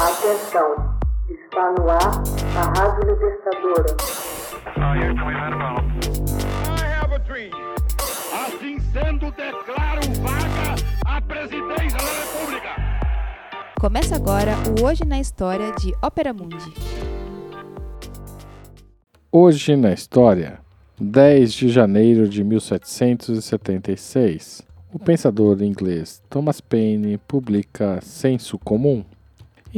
Atenção, está no ar a Rádio Libertadora. Assim sendo, declaro vaga a presidência da República. Começa agora o Hoje na História de Ópera Mundi. Hoje na História, 10 de janeiro de 1776, o pensador inglês Thomas Paine publica Senso Comum.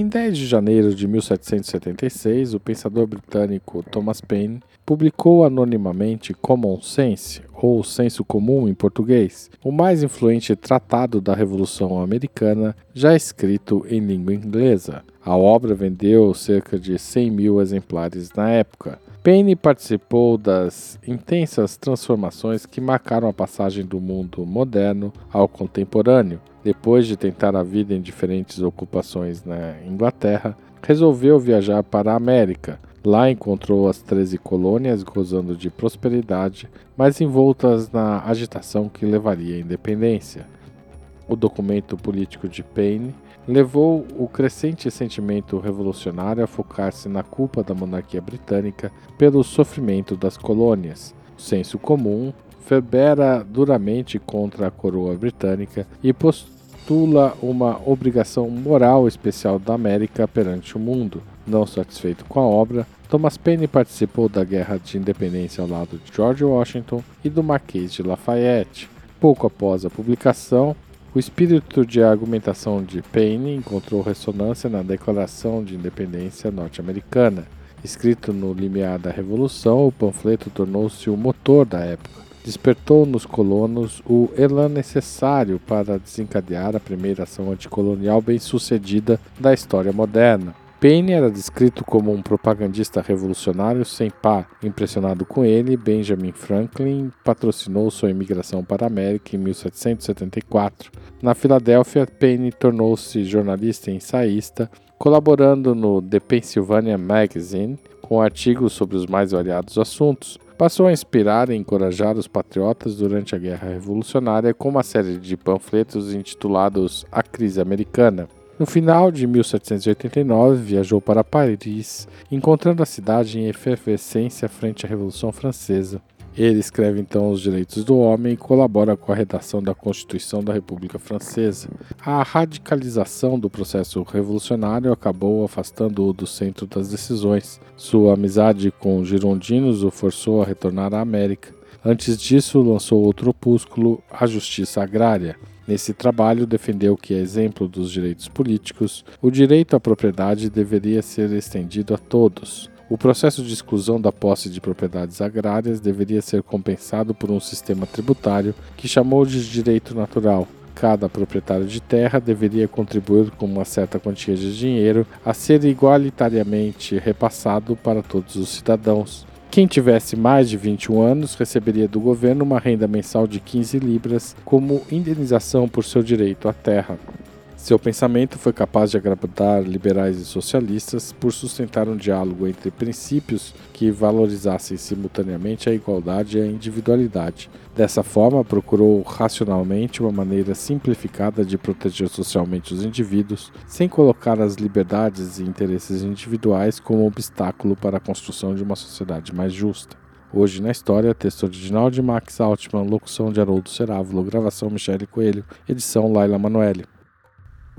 Em 10 de janeiro de 1776, o pensador britânico Thomas Paine publicou anonimamente Common Sense, ou Senso Comum em português, o mais influente tratado da Revolução Americana já escrito em língua inglesa. A obra vendeu cerca de 100 mil exemplares na época. Paine participou das intensas transformações que marcaram a passagem do mundo moderno ao contemporâneo. Depois de tentar a vida em diferentes ocupações na Inglaterra, resolveu viajar para a América. Lá encontrou as 13 colônias gozando de prosperidade, mas envoltas na agitação que levaria à independência. O documento político de Paine levou o crescente sentimento revolucionário a focar-se na culpa da monarquia britânica pelo sofrimento das colônias. O senso comum ferbera duramente contra a coroa britânica e postula uma obrigação moral especial da América perante o mundo. Não satisfeito com a obra, Thomas Paine participou da Guerra de Independência ao lado de George Washington e do Marquês de Lafayette. Pouco após a publicação, o espírito de argumentação de Paine encontrou ressonância na Declaração de Independência norte-americana. Escrito no limiar da Revolução, o panfleto tornou-se o motor da época. Despertou nos colonos o elan necessário para desencadear a primeira ação anticolonial bem-sucedida da história moderna. Paine era descrito como um propagandista revolucionário sem par. Impressionado com ele, Benjamin Franklin patrocinou sua imigração para a América em 1774. Na Filadélfia, Paine tornou-se jornalista e ensaísta, colaborando no The Pennsylvania Magazine com artigos sobre os mais variados assuntos. Passou a inspirar e encorajar os patriotas durante a Guerra Revolucionária com uma série de panfletos intitulados A Crise Americana. No final de 1789, viajou para Paris, encontrando a cidade em efervescência frente à Revolução Francesa. Ele escreve então Os Direitos do Homem e colabora com a redação da Constituição da República Francesa. A radicalização do processo revolucionário acabou afastando-o do centro das decisões. Sua amizade com girondinos o forçou a retornar à América. Antes disso, lançou outro opúsculo, A Justiça Agrária. Nesse trabalho, defendeu que, a exemplo dos direitos políticos, o direito à propriedade deveria ser estendido a todos. O processo de exclusão da posse de propriedades agrárias deveria ser compensado por um sistema tributário que chamou de direito natural. Cada proprietário de terra deveria contribuir com uma certa quantia de dinheiro a ser igualitariamente repassado para todos os cidadãos. Quem tivesse mais de 21 anos receberia do governo uma renda mensal de 15 libras como indenização por seu direito à terra. Seu pensamento foi capaz de agradar liberais e socialistas por sustentar um diálogo entre princípios que valorizassem simultaneamente a igualdade e a individualidade. Dessa forma, procurou racionalmente uma maneira simplificada de proteger socialmente os indivíduos, sem colocar as liberdades e interesses individuais como obstáculo para a construção de uma sociedade mais justa. Hoje na história, texto original de Max Altman, locução de Haroldo Cerávulo, gravação Michele Coelho, edição Laila Manoeli.